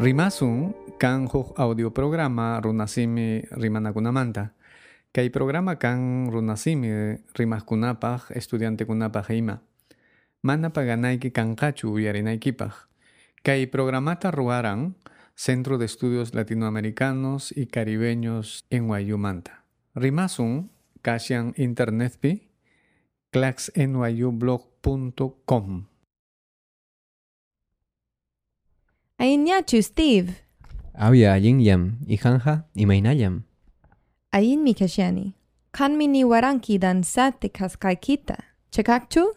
Rimasun kan huk audio programa runasimi rimanakunamanta. Kay programa kan runasimi rimaskunapaj estudiantekunapaj ima. Mana paganayki kanqachu uyarinaykipaj. Kay programata ruaran Centro de Estudios Latinoamericanos y Caribeños en Wayumanta. Rimasun kasyan internetpi claxnyublog.com. Ainyachu Steve. Awia yam ihanja imainayam. Ain mi kashani. Kan mi ni waranki dan sate kaskaikita. Chekakchu?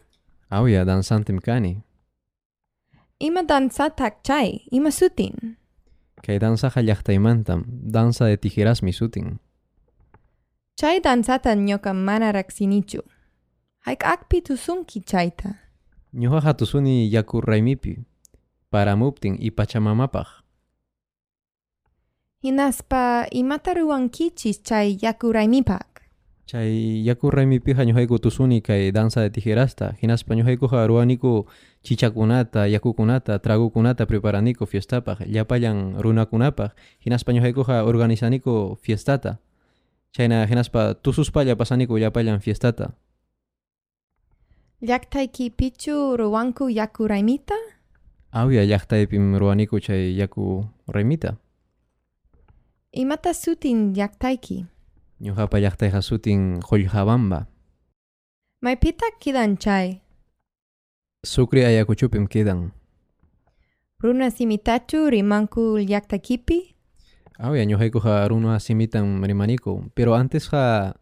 Awia dansantem kani. Ima dansatak chay. Ima sutin. Kay dansa llaqtaymantam danza de tijeras mi sutin. Chay dansata nyoka mana raksinichu. Haik akpi tusunki chayta. Ñuqaqa tusuni yaku raymipi paramuptin y pachamamapaj. Hinaspa imata ruwankichis chay yakuraymipak. Chay yaku raymipija ñuqayku tusuni kay danza de tijerasta. Hinaspa ñuqaykuqa ruwaniku chichakunata, yakukunata, tragukunata preparaniku fiestapaj. Llapallan runakunapaj. Hinaspa ñuqaykuqa organizaniku fiestata. Chayna hinaspa tususpalla pasaniku llapallan fiestata. Llaktayki pichu ruwanku yakuraymita? Awia llaqtaypim ruwaniku chay yaku raymita. Imata sutin llaktayki. Ñuqapa llaqtayqa sutin Qullqabamba. Maypita kidan chay. Sucre ayakuchupim quedan. Runa simitachu rimanku llaktakipi? Awia ñuqaykuqa runa simitan rimaniku. Pero antes ha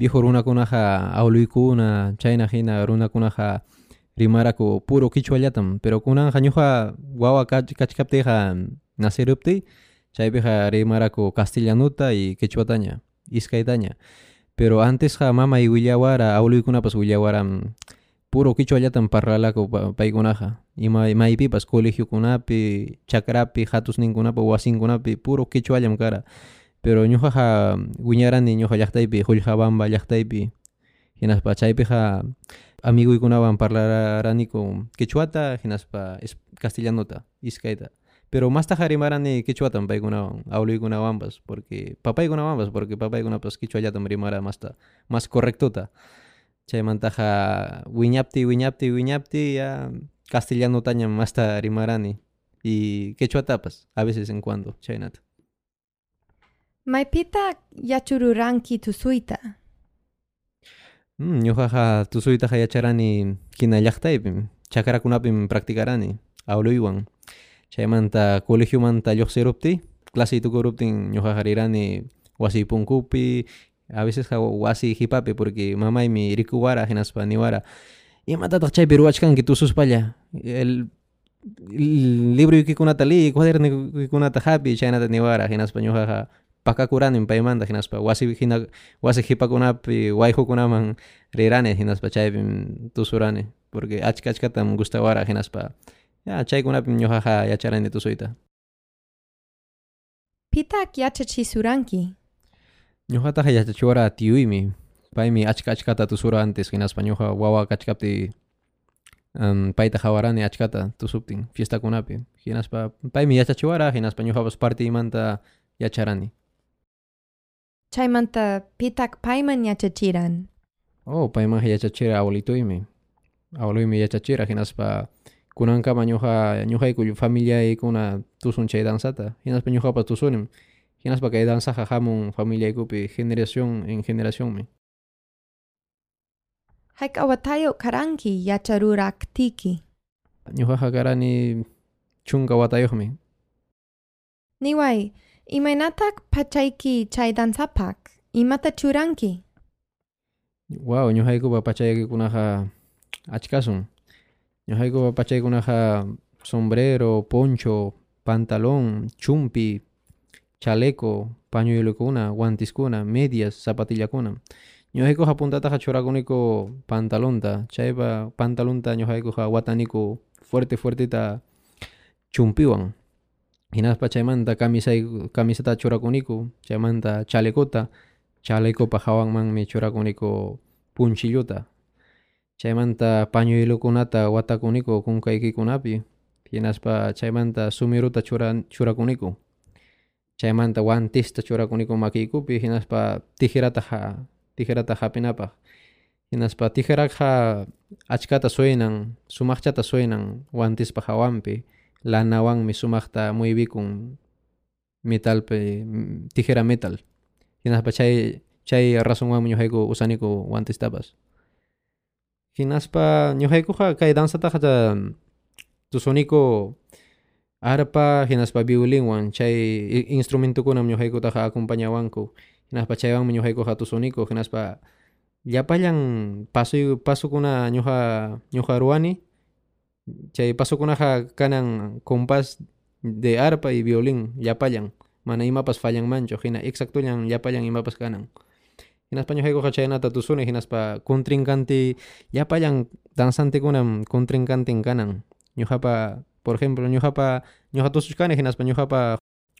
viejo runakunaqa awluykuna chayna hina runakunaqa rimaraku puro quichuallatam. Pero kunanja ñuqa wawa kach kachkaptiyqa nacerupti chaypiqa rimaraku castellanuta y quechuataña. Iskaytaña. Pero antes ha mama y willawara awluykunapas willawaram puro quichuallatam parlalaku pa- paykunaqa. Ima maypipas colegiokunapi, chakrapi, hatusninkunapi, wasinkunapi puro quichuallam kara. Pero ñuqaqa wiñarani ñuqa llaqtaypi Qullqabamba llaqtaypi. Hinaspa chaypiqa amiguykunawan parlaraniku quechuata hinaspa castellanota iskayta. Pero mastaqa rimarani quechuatam paykunawan awluykunawanpas porque papaykunawanpas porque papaykunapas quechuallatam rimara masta mas correctota. Chaymantaqa wiñapti wiñapti wiñapti ya castellanotañam masta rimarani y quechuatapas a veces en cuando chaynata. Maypita yachururanki tusuyta? Mm, ñuqaqa tusuytaqa yacharani kina llaqtaypim chakrakunapim practicarani awluywan chaymanta colegiomanta lluqsirupti clase tukuruptin ñuqaqa rirani wasi punkupi a veces wasi hipapi porque mamaymi rikuwara hinaspa niwara imatataq chaypi ruwachkanki tususpalla el el libruykikunata liy cuadernuykikunata hapi chaynata niwara hinaspa ñuqaqa pakakuranin paymanta hinaspa wasi hina wasi hipakunapi wayhukunaman rirani hinaspa chaypim tusurani porque achka achkatam gustawara hinaspa. Ya chaykunapim ñuqaqa yacharani tusuyta Pitak yachachisuranki? ñuqataqa yachachiwara tiyuymi paymi achka achkata tusura antes hinaspa ñuqa wawa kachkapti um, payta hawarani achkata tusuptin fiestakunapi hinaspa paymi yachachiwara hinaspa ñuqapas parte imanta yacharani Chaymanta pitak payman yachachiran. Oh, paymaqa yachachira abuelituymi. Abueluymi yachachira hinaspa kunankama ñuqa ñuqayku familiaykuna tusun chay dansata. Hinaspa ñuqapas tusunim. Hinaspa kay dansaqa hamun familiaykupi generación en generaciónmi. Haik awatayo karanki yacharuraktiki. Ñuqaqa karani chunka watayuqmi. Niway, imaynatak pachayki chay dansapak? Imata churanki? Wow, ñuqaykupa pachaykikunaqa achkasun. Ñuqaykupa pachaykunaqa sombrero, poncho, pantalón, chumpi, chaleco, pañuelokuna, guantiskuna, medias, zapatillakuna. Ñuqaykuqa puntataqa churakuniku pantalonta. Chaypa pantalonta ñuqaykuqa wataniku fuerte fuertita chumpiwan. Hinaspa chaymanta camisay, camiseta churakuniku, chaymanta chalecota, chalecopa hawanmanmi churakuniku punchilluta. Chaymanta pañuelokunata watakuniku kunkaykikunapi. hinaspa chaymanta sumiruta chura, churakuniku chaymanta wantista churakuniku makiykupi hinaspa tijerata ha tijerata hapinapaq hinaspa tijerakqa achkata suenan sumaqchata suenan wantispa hawanpi lanawanmi sumaqta muybikun metalpe tijera metal. Hinaspa chay chay razonwanmi ñuqayku usaniku wantistapas hinaspa ñuqaykuqa kay dansataqa tusuniku arpa hinaspa violinwan chay instrumentukunam ñuqaykutaqa acompañawanku hinaspa chaywanmi ñuqaykuqa tusuniku hinaspa llapallan pasu pasukuna ñuqa ñuqa ruwani chay pasukunaqa kanan compás de arpa y violín llapallan mana imapas fallanmanchu hina exactullan llapallan imapas kanan hinaspa ñuqaykuqa chaynata tusuni hinaspa contrincanti llapallan dansantekunam contrincantin kanan ñuqapa por ejemplo ñuqapa ñuqa tusuchkani hinaspa ñuqapa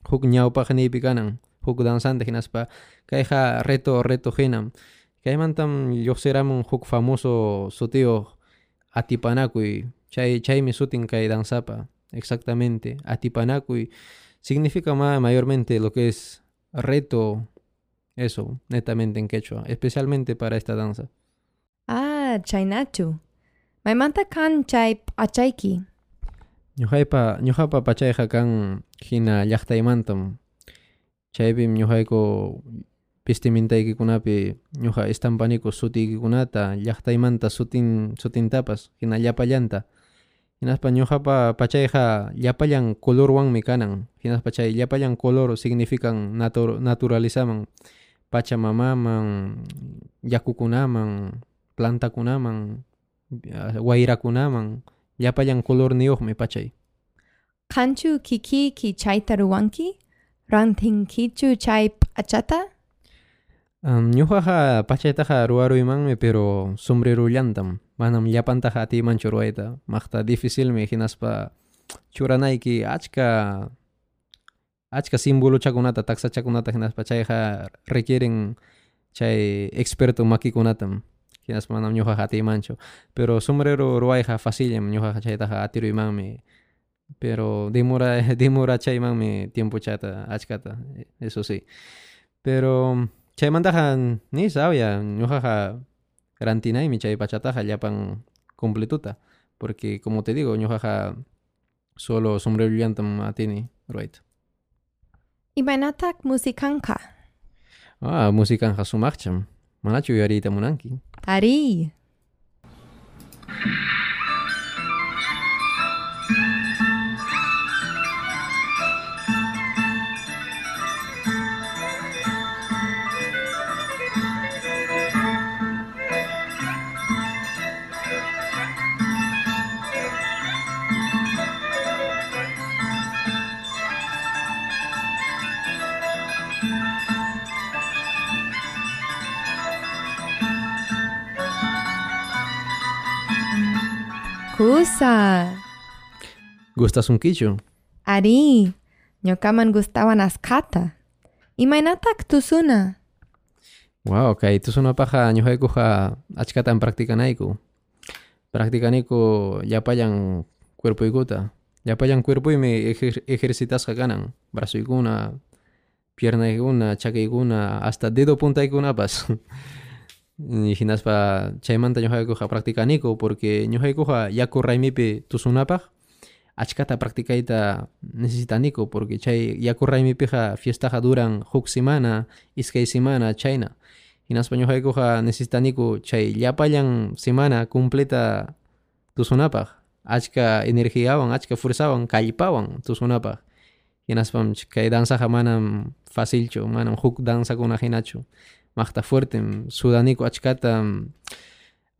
huk ñawpaqniypi kanan huk dansante hinaspa kayqa reto reto hinam kaymantam lluqsiramun huk famoso sutiyuq atipanakuy chay chaymi sutin kay dansapa exactamente atipanakuy significa ma mayormente lo que es reto eso netamente en quechua especialmente para esta danza Ah, chaynachu. Maymanta kan chay achayki. ñuqaypa ñuqapa pachayqa kan hina llaqtaymantam chaypim ñuqayku pistimintaykunapi ñuqa estampaniku sutiykikunata llaqtaymanta sutin sutintapas hina llapallanta hinaspa ñuqapa pachayqa llapallan colorwanmi kanan hinaspa chay llapallan color significan natur naturalizaman pachamamaman yakukunaman plantakunaman wayrakunaman llapallan color niyuqmi pachay Kanchu kiki ki chayta ruwanki? Rantinkichu chay achata? Um, ñuqaqa pachaytaqa ruwaruymanmi pero sombrerullantam manam llapantaqa atimanchu ruwayta maqta dificilmi hinaspa churanayki achka achka simbolochakunata taksachakunata hinaspa chayqa requieren chay experto makikunatam. Hinaspa manam ñuqaqa atimanchu. Pero sombrero ruwayqa facillam ñuqaqa chaytaqa atiruymanmi pero demora demora chaymanmi tiempo chata achkata eso sí. Pero chaymantaqa ni sabia ñuqaqa rantinaymi chay pachataqa llapan completuta porque como te digo ñuqaqa solo sombrerullantam atini ruwayta Imanatak musikanka. ah musikanqa sumaqcham manachu uyariyta munanki Ari. Kusa. gustas un quichu Ari. Ñokaman gustaban askata. Imanatak tusuna. Wow, kay tusunapaqa ñuqaykuqa achkatan practicanayku. Practicaniku llapallan cuerpuykuta. Llapallan cuerpuymi ejer ejercitasqa kanan. Brazuykuna, piernaykuna, chakiykuna, hasta dedo puntaykunapas. Y hinaspa chaymanta ñuqaykuqa practicaniku porque ñuqaykuqa yaku raymipi tusunapaq achkata practicayta necesitaniku porque chay yaku raymipiqa fiestaqa duran huk semana, iskay semana chayna. Hinaspa ñuqaykuqa necesitaniku chay llapallan semana completa tusunapaq achka energiawan, achka fuerzawan kallpawan tusunapaq. Hinaspam kay danzaqa manam facilchu, manam huk danzakuna hinachu. Maqta fuertem, sudaniku achkata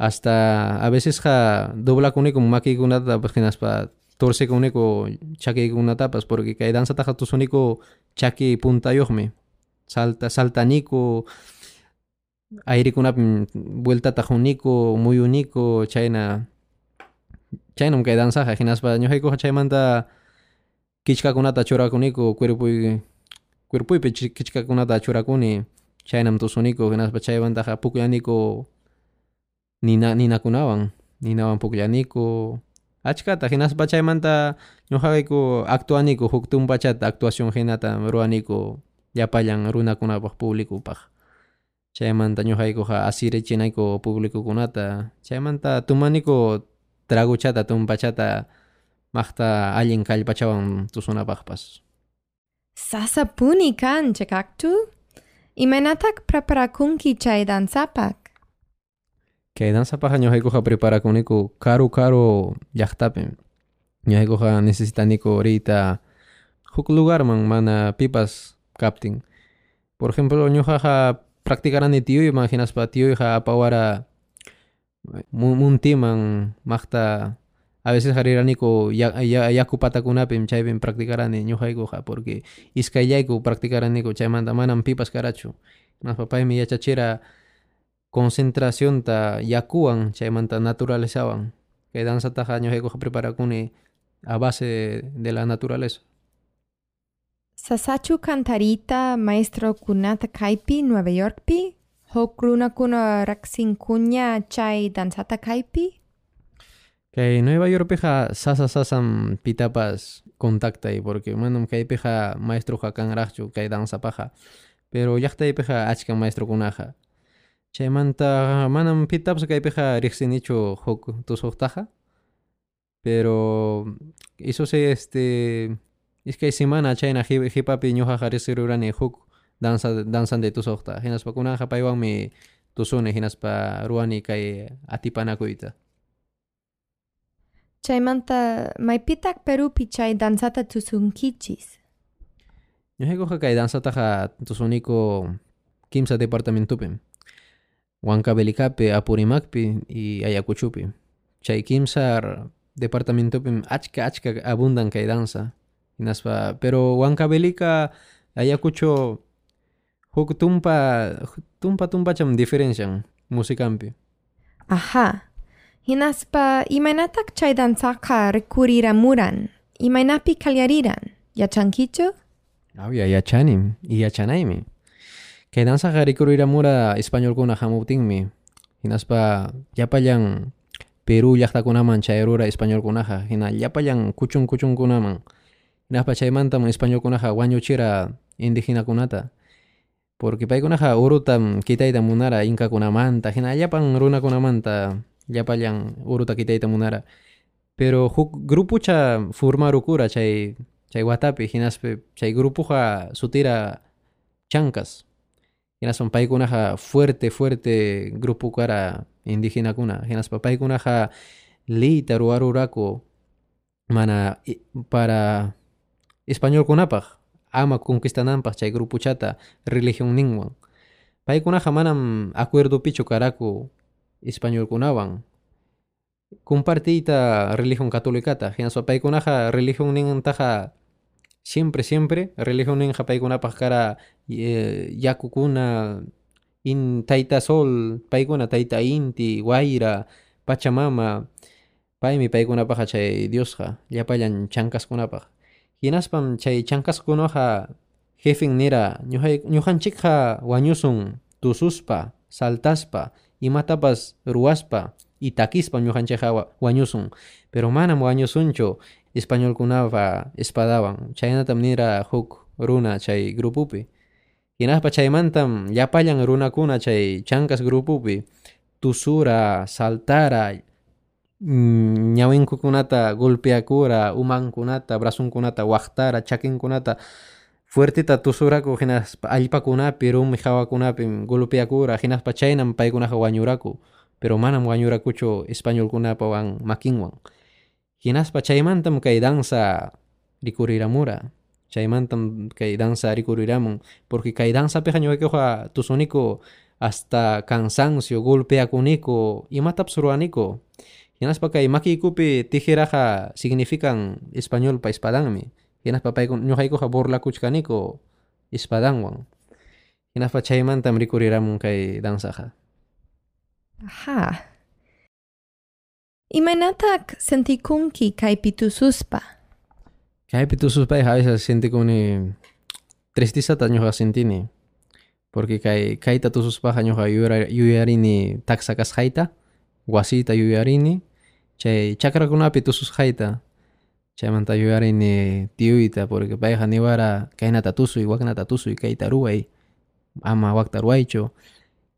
hasta a vecesqa doblakuniku makiykunata pues hinaspa torcikuniku chakiykunatapas porque kay danzataqa tusuniku chaki puntayuqmi. Salta saltaniku airikunapi vueltata huniku, muyuniku chayna chaynam kay danzaqa hinaspa ñuqaykuqa chaymanta kichkakunata churakuniku cuerpuy cuerpuypi chi- kichkakunata churakuni chaynam tusuniku hinaspa chaymantaqa puklaniku nina ninakunawan ninawan puklaniku achkata hinaspa chaymanta ñuqayku actuaniku huk tumpachata actuación hinata ruaniku llapallan runakunapaq publicupaq chaymanta ñuqaykuqa asirichinayku publicukunata chaymanta tumaniku traguchata tumpachata maqta allin kallpachawan tusunapaqpas Sasapuni kan chakaktu? Imanatak preparakunki chay danzapak? kay danzapaqa ñuqaykuqa preparakuniku karu karu llaqtapi ñuqaykuqa necesitaniku ahorita huk lugarman mana pipas kaptin por ejemplo ñuqaqa practicarani tiyuyman hinaspa tiyuyqa apawara muntiman maqta a veces hariraniku ya, ya, yaku patakunapim chaypin practicarani ñuqaykuqa porque iskayllayku practicaraniku chaymanta manam pipas karachu hinaspa paymi yachachira concentracionta yakuwan chaymanta naturalezawan kay danzataqa ñuqaykuqa preparakuni a base de la naturaleza Sasachu kantarita maestro kunata kaypi Nueva Yorkpi? Hok runakuna raksinkuña chay danzata kaypi? Kay Nueva Yorkpiqa sasa sasam pitapas contactay porque manam kaypiqa maestroqa kanraqchu kay danzapaqa pero llaqtaypiqa achka maestrokunaqa chaymanta manam pitapas kaypiqa riqsinichu huk tusuqtaqa pero eso sí este iskay semana chayna hipapi ñuqaqa riqsirurani huk danza danzante tusuqta hinaspa kunaqa paywanmi tusuni hinaspa ruani kay atipanakuyta Chaymanta maypitak Perupi chay danzata tusunkichis? ñuqaykuqa kay danzataqa tusuniku kimsa departamentupim Huancavelicapi Apurimacpi y Ayacuchupi chay kimsa departamentupim achka achka abundan kay danza hinaspa pero Huancavelica Ayacucho huk tumpa tumpa tumpacham diferencian musikampi Aha. Hinaspa imanatak chay danzaka recurriramuran? Imanapi kalyariran? Yachankichu? Awya yachanim y yachanaymi kay danzaqa rikurriramura españolkuna hamuptinmi. Hinaspa llapallan Peru llaqtakunaman chayrura españolkunaqa hina llapallan kuchun kuchunkunaman. Hinaspa chaymantam españolkunaqa wañuchira indígenakunata porque paykunaqa urutam kitayta munara incakunamanta hina llapan runakunamanta llapallan uruta kitayta munara. Pero huk grupucha formarukura chay chay watapi hinaspa chay grupuqa sutira chancas hinaspa paykunaqa fuerte fuerte grupo kara indígenakuna hinaspa paykunaqa leyta ruwaruraku mana para españolkunapaq ama conquistananpaq chay grupuchata religión ninwan paykunaqa manam acuerdopichu karaku españolkunawan compartiyta religión catolicata hinaspa paykunaqa religión nintaqa siempre siempre religión ninqa paykunapaq kara eh, yakukuna in tayta sol paykuna tayta inti wayra pachamama paymi paykunapaqa chay diosqa llapallan chankaskunapaq hinaspam chay chankaskunaqa jefin nira ñuhay ñuqanchikqa wañusun tususpa saltaspa imatapas ruwaspa y takispa ñuqanchikqa wa- wañusun pero manam wañusunchu españolkunapa espadawan chaynatam nira huk runa chay grupupi. Hinaspa chaymantam llapallan runakuna chay chankas grupupi. Tusura saltara mm, ñawinkukunata golpeakura umankunata brasunkunata waqtara chakinkunata fuertita tusuraku hinaspa allpakunapi rumi hawakunapi golpeakura hinaspa chaynam paykunaqa wañuraku pero manam wañurakuchu españolkunapawan makinwan hinaspa chaymantam kay danza rikuriramura chaymantam kay danza rikuriramun porque kay danzapiqa ñuqaykuqa tusuniku hasta cansancio golpeakuniku imatapas ruwaniku hinaspa kay makiykupi tijeraqa significan españolpa espadanmi hinaspa payku ñuqaykuqa burlakuchkaniku espadanwan hinaspa chaymantam rikuriramun kay danzaqa Aha. Imanatak sentikunki kaypi tususpa? Kaypi tususpayqa a veces sintikuni tristisata ñuqa sintini porque kay kayta tususpaqa ñuqa yuyara- yuyarini taksakasqayta wasita yuyarini chay chakrakunapi tusus hayta chaymanta yuyarini tiyuyta porque payqa niwara kaynata tusuy waknata tusuy kayta ruway ama wakta ruwaychu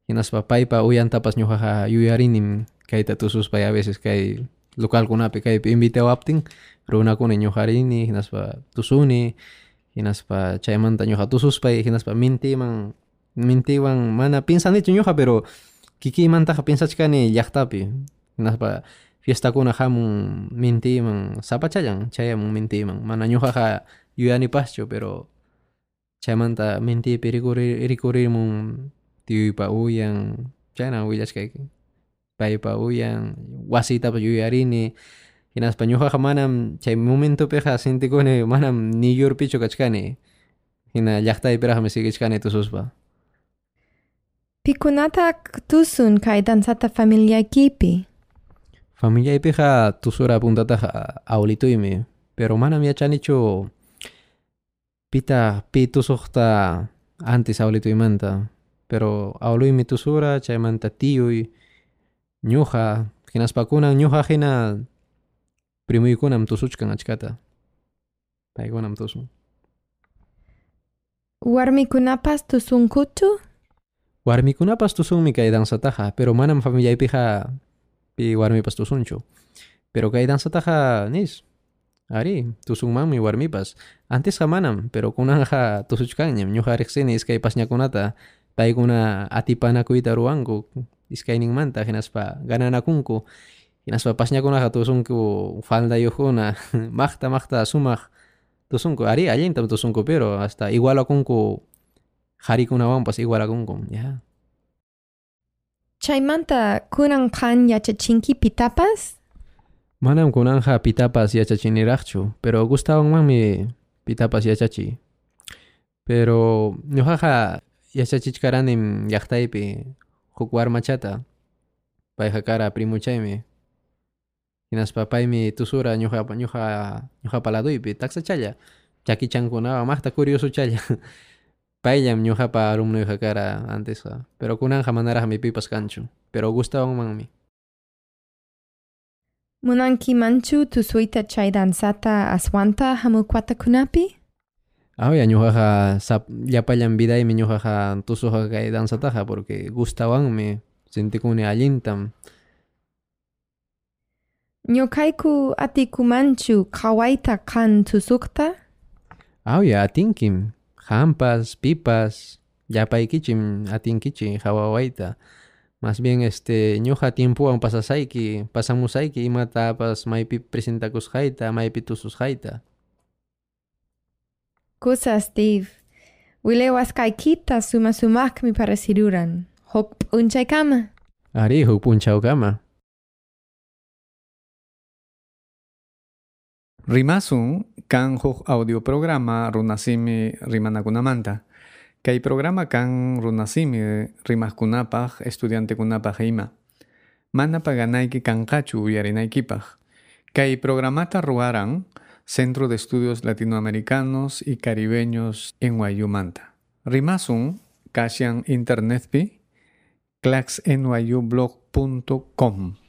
hinaspa paypa uyantapas ñuqaqa yuyarinim kayta tususpay a veces kay localkunapi kaypi invitawaptin runakuna ñuqarini hinaspa tusuni hinaspa chaymanta ñuqa tususpay hinaspa mintiman mintiwan mana pinsanichu ñuqa pero kikiymantaqa pinsachkani llaqtapi hinaspa fiestakuna hamun mintiman sapachallan chayamun mintiman mana ñuqaqa yuyanipaschu pero chaymanta mintipi rikuri rikurimun tiyuypa uyan chayna willashkayki paypa uyan wasitapas yuyarini hinaspa ñuqaqa manam chay momentopiqa sintikuni manam ni. Yurpichu kachkani hina llaqtaypiraqmi sigichkani tususpa Pikunata tusun kay dansata familiaykipi. familiaypiqa tusura puntataqa awlituymi pero manam yachanichu pita pi tusuqta antes awlituymanta pero awluymi tusura chaymanta tiyuy ñuqa hinaspakunan ñuqa hina primuykunam tusuchkan achkata paykunam tusun Warmikunapas tusunkuchu? warmikunapas tusunmi kay pero manam familiaypiqa pi warmipas tusunchu pero kay dansataqa nis. Ari tusunmanmi warmipas antesqa manam pero kunanqa tusuchkanñam ñuqa riqsini iskay pasñakunata paykuna atipanakuyta ruwanku iskayninmanta hinaspa gananakunku hinaspa pasñakunaqa tusunku faldayuqkuna maqta maqta sumaq tusunku ari allintam tusunku pero hasta igualakunku qharikunawanpas igualakunku ya. Chaymanta kunan kan yachachinki pitapas? manam kunanja pitapas yachachiniraqchu pero gustawanmanmi pitapas yachachiy pero ñuqaqa yachachichkaranim llaqtaypi huk warmachata payqa kara primuchaymi hinaspa paymi tusura ñuqa ñuqa ñuqapa laduypi taksachalla chakichankunawan maqta curiosuchalla payllam ñuqapa alumnuyqa kara antesqa pero kunanqa manaraqmi pipas kanchu. Pero gustawanmanmi Munanki manchu tusuyta chay dansata aswanta hamukwatakunapi? Ahoya ñuqaqa sap llapallan vidaymi ñuqaqa tusuqa kay dansataqa porque gustawanmi sintikuni allintam. Ñuqayku atikumanchu qhawayta kan tusukta? Ahoya atinkim hampas pipas llapaykichim atinkichi hawawayta más bien este ñuqa tiempuwan pasasayki pasamusayki imatapas maypi presentakusqayta maypi tususqayta Kusa Steve. Wilewas kaykita suma sumakmi parasiruran. Hok p'unchaykama. ari huk punchawkama Rimasun kan huk audioprograma runasimi rimanakunamanta. Kay programa kan runasimi rimaskunapaq estudiantekunapaq ima. Mana paganayki kanqachu uyarinaykipaq. Kay programata ruaran Centro de Estudios Latinoamericanos y Caribeños en Wayumanta. Rimasun kashan internetpi claxnyublog.com